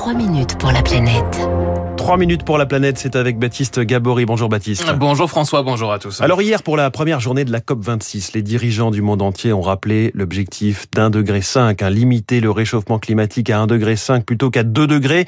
3 minutes pour la planète. 3 minutes pour la planète, c'est avec Baptiste Gabory. Bonjour Baptiste. Bonjour François, bonjour à tous. Alors hier, pour la première journée de la COP26, les dirigeants du monde entier ont rappelé l'objectif d'un degré 5, hein, limiter le réchauffement climatique à 1 degré 5 plutôt qu'à 2 degrés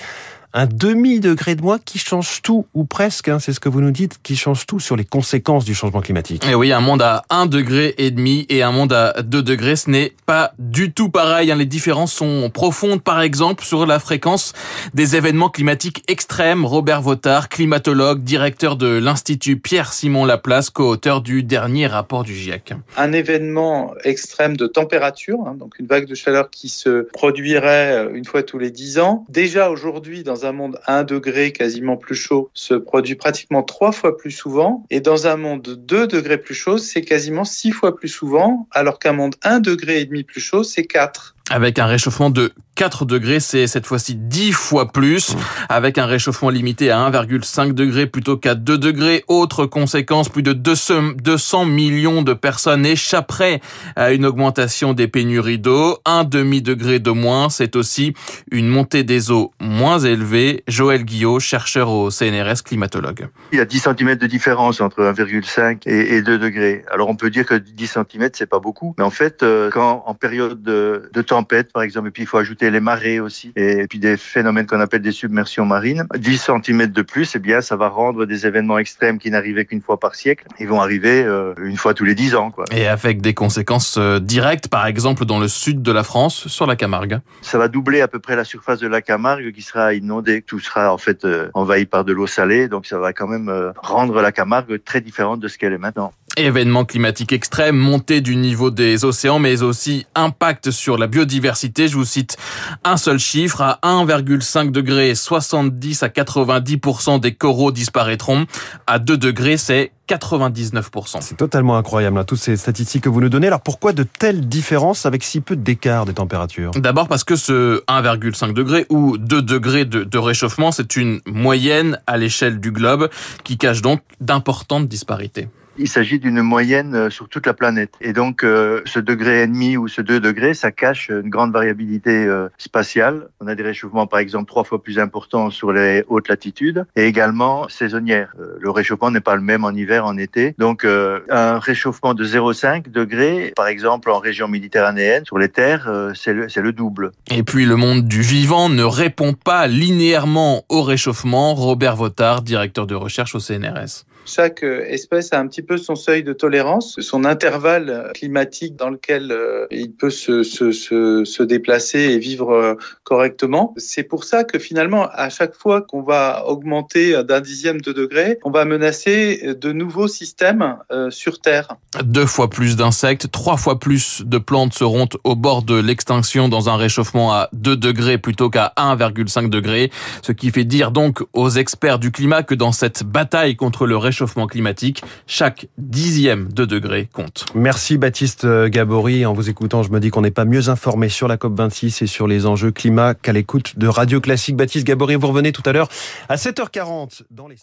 un demi-degré de moins qui change tout, ou presque, hein, c'est ce que vous nous dites, qui change tout sur les conséquences du changement climatique. Et eh oui, un monde à 1 degré et demi et un monde à 2 degrés, ce n'est pas du tout pareil. Hein. Les différences sont profondes, par exemple, sur la fréquence des événements climatiques extrêmes. Robert Votard, climatologue, directeur de l'Institut Pierre-Simon Laplace, co-auteur du dernier rapport du GIEC. Un événement extrême de température, hein, donc une vague de chaleur qui se produirait euh, une fois tous les 10 ans. Déjà aujourd'hui, dans un monde à 1 degré quasiment plus chaud se produit pratiquement trois fois plus souvent. Et dans un monde 2 degrés plus chaud, c'est quasiment six fois plus souvent, alors qu'un monde 1 degré et demi plus chaud, c'est 4. Avec un réchauffement de 4 degrés, c'est cette fois-ci 10 fois plus, avec un réchauffement limité à 1,5 degré plutôt qu'à 2 degrés. Autre conséquence, plus de 200 millions de personnes échapperaient à une augmentation des pénuries d'eau. Un demi-degré de moins, c'est aussi une montée des eaux moins élevée. Joël Guillot, chercheur au CNRS, climatologue. Il y a 10 cm de différence entre 1,5 et 2 degrés. Alors on peut dire que 10 cm, c'est pas beaucoup, mais en fait, euh, quand en période de, de tempête, par exemple, et puis il faut ajouter les marées aussi, et puis des phénomènes qu'on appelle des submersions marines. 10 cm de plus, eh bien, ça va rendre des événements extrêmes qui n'arrivaient qu'une fois par siècle. Ils vont arriver euh, une fois tous les 10 ans. Quoi. Et avec des conséquences euh, directes, par exemple, dans le sud de la France, sur la Camargue. Ça va doubler à peu près la surface de la Camargue qui sera inondée. Tout sera en fait euh, envahi par de l'eau salée, donc ça va quand même rendre la Camargue très différente de ce qu'elle est maintenant. Événements climatiques extrêmes, montée du niveau des océans, mais aussi impact sur la biodiversité. Je vous cite un seul chiffre. À 1,5 degré, 70 à 90% des coraux disparaîtront. À 2 degrés, c'est 99%. C'est totalement incroyable, hein, toutes ces statistiques que vous nous donnez. Alors pourquoi de telles différences avec si peu d'écart des températures? D'abord parce que ce 1,5 degré ou 2 degrés de, de réchauffement, c'est une moyenne à l'échelle du globe qui cache donc d'importantes disparités. Il s'agit d'une moyenne euh, sur toute la planète. Et donc, euh, ce degré et demi ou ce 2 degrés, ça cache une grande variabilité euh, spatiale. On a des réchauffements, par exemple, trois fois plus importants sur les hautes latitudes et également saisonnières. Le réchauffement n'est pas le même en hiver, en été. Donc, un réchauffement de 0,5 degrés, par exemple, en région méditerranéenne, sur les terres, c'est le, le double. Et puis, le monde du vivant ne répond pas linéairement au réchauffement. Robert Votard, directeur de recherche au CNRS. Chaque espèce a un petit peu son seuil de tolérance, son intervalle climatique dans lequel euh, il peut se, déplacer et vivre euh, correctement. C'est pour ça que finalement, à chaque fois qu'on va augmenter d'un dixième de degré, on va menacer de nouveaux systèmes euh, sur Terre. Deux fois plus d'insectes, trois fois plus de plantes seront au bord de l'extinction dans un réchauffement à 2 degrés plutôt qu'à 1,5 degrés, ce qui fait dire donc aux experts du climat que dans cette bataille contre le réchauffement climatique, chaque dixième de degré compte. Merci Baptiste Gabory. En vous écoutant, je me dis qu'on n'est pas mieux informé sur la COP26 et sur les enjeux climat qu'à l'écoute de Radio Classique. Baptiste Gabory, vous revenez tout à l'heure à 7h40 dans les.